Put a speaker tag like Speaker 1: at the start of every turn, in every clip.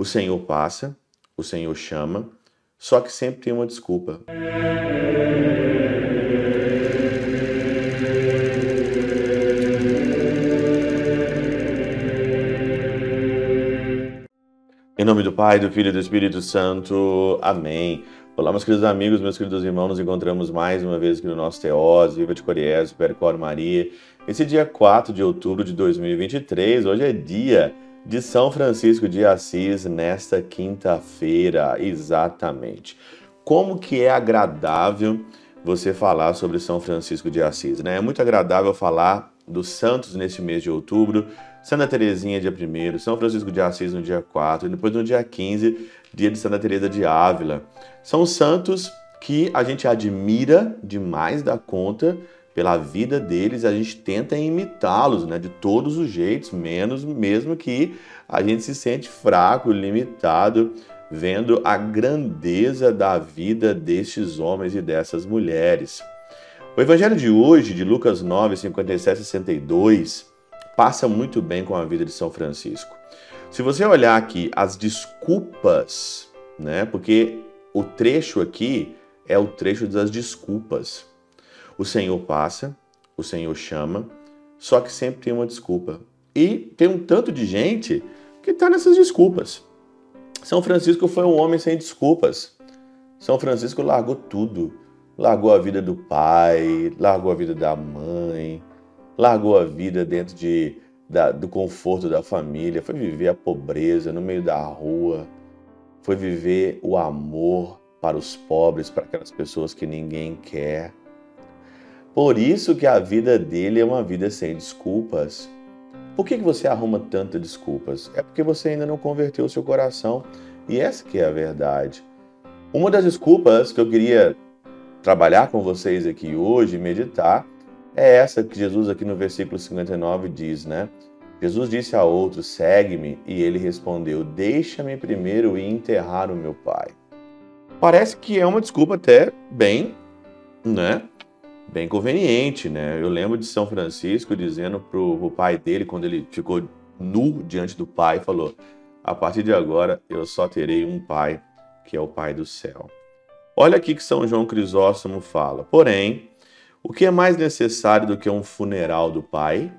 Speaker 1: O Senhor passa, o Senhor chama, só que sempre tem uma desculpa. Em nome do Pai, do Filho e do Espírito Santo. Amém. Olá, meus queridos amigos, meus queridos irmãos, nos encontramos mais uma vez aqui no nosso Teós, Viva de Coriés, Percor Maria. Esse dia 4 de outubro de 2023, hoje é dia de São Francisco de Assis, nesta quinta-feira, exatamente. Como que é agradável você falar sobre São Francisco de Assis, né? É muito agradável falar dos santos neste mês de outubro, Santa Teresinha dia 1 São Francisco de Assis no dia 4 e depois no dia 15, dia de Santa Teresa de Ávila. São santos que a gente admira demais da conta pela vida deles, a gente tenta imitá-los, né, de todos os jeitos, menos mesmo que a gente se sente fraco, limitado, vendo a grandeza da vida destes homens e dessas mulheres. O evangelho de hoje, de Lucas 9, 57 e 62, passa muito bem com a vida de São Francisco. Se você olhar aqui as desculpas, né? Porque o trecho aqui é o trecho das desculpas. O Senhor passa, o Senhor chama, só que sempre tem uma desculpa. E tem um tanto de gente que está nessas desculpas. São Francisco foi um homem sem desculpas. São Francisco largou tudo. Largou a vida do pai, largou a vida da mãe, largou a vida dentro de, da, do conforto da família, foi viver a pobreza no meio da rua, foi viver o amor para os pobres, para aquelas pessoas que ninguém quer. Por isso que a vida dele é uma vida sem desculpas. Por que, você arruma tantas desculpas? É porque você ainda não converteu o seu coração. E essa que é a verdade. Uma das desculpas que eu queria trabalhar com vocês aqui hoje, meditar, é essa que Jesus aqui no versículo 59 diz, né? Jesus disse a outro: "Segue-me", e ele respondeu: "Deixa-me primeiro ir enterrar o meu pai". Parece que é uma desculpa até bem, né? Bem conveniente, né? Eu lembro de São Francisco dizendo pro, pro pai dele quando ele ficou nu diante do pai, falou: "A partir de agora eu só terei um pai, que é o pai do céu". Olha aqui que São João Crisóstomo fala: "Porém, o que é mais necessário do que um funeral do pai?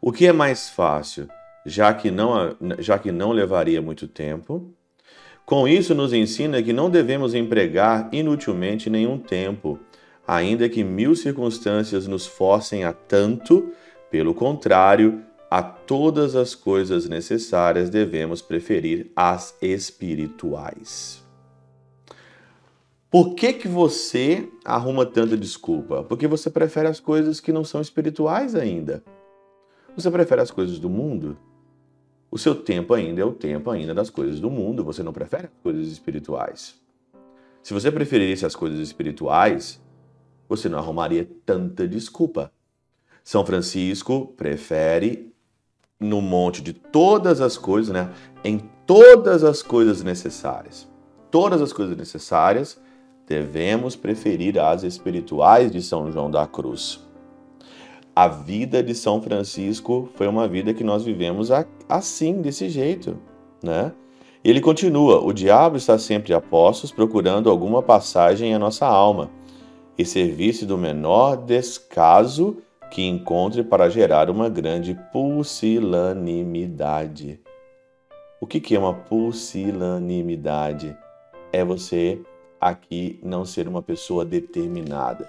Speaker 1: O que é mais fácil, já que não, já que não levaria muito tempo? Com isso, nos ensina que não devemos empregar inutilmente nenhum tempo, ainda que mil circunstâncias nos forcem a tanto, pelo contrário, a todas as coisas necessárias devemos preferir as espirituais. Por que, que você arruma tanta desculpa? Porque você prefere as coisas que não são espirituais ainda. Você prefere as coisas do mundo? O seu tempo ainda é o tempo ainda das coisas do mundo. Você não prefere as coisas espirituais. Se você preferisse as coisas espirituais, você não arrumaria tanta desculpa. São Francisco prefere no monte de todas as coisas, né? Em todas as coisas necessárias. Todas as coisas necessárias devemos preferir as espirituais de São João da Cruz. A vida de São Francisco foi uma vida que nós vivemos assim, desse jeito, né? Ele continua: o diabo está sempre a postos procurando alguma passagem à nossa alma e servir-se do menor descaso que encontre para gerar uma grande pusilanimidade. O que é uma pusilanimidade? É você aqui não ser uma pessoa determinada.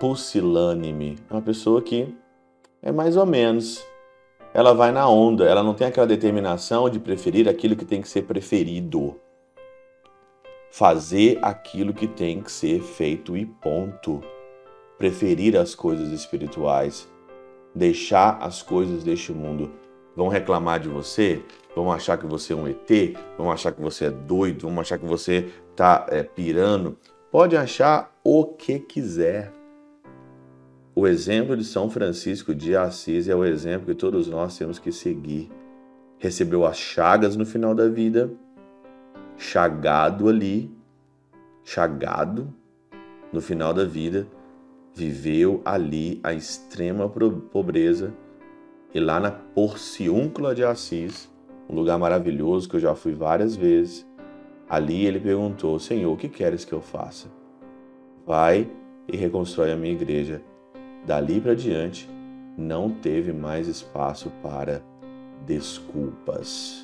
Speaker 1: Pusilânime é uma pessoa que é mais ou menos. Ela vai na onda, ela não tem aquela determinação de preferir aquilo que tem que ser preferido. Fazer aquilo que tem que ser feito e ponto. Preferir as coisas espirituais. Deixar as coisas deste mundo. Vão reclamar de você? Vão achar que você é um ET? Vão achar que você é doido? Vão achar que você está é, pirando? Pode achar o que quiser. O exemplo de São Francisco de Assis é o exemplo que todos nós temos que seguir. Recebeu as chagas no final da vida, chagado ali, chagado no final da vida, viveu ali a extrema pobreza e lá na Porciúncula de Assis um lugar maravilhoso que eu já fui várias vezes. Ali ele perguntou: Senhor, o que queres que eu faça? Vai e reconstrói a minha igreja. Dali para diante, não teve mais espaço para desculpas.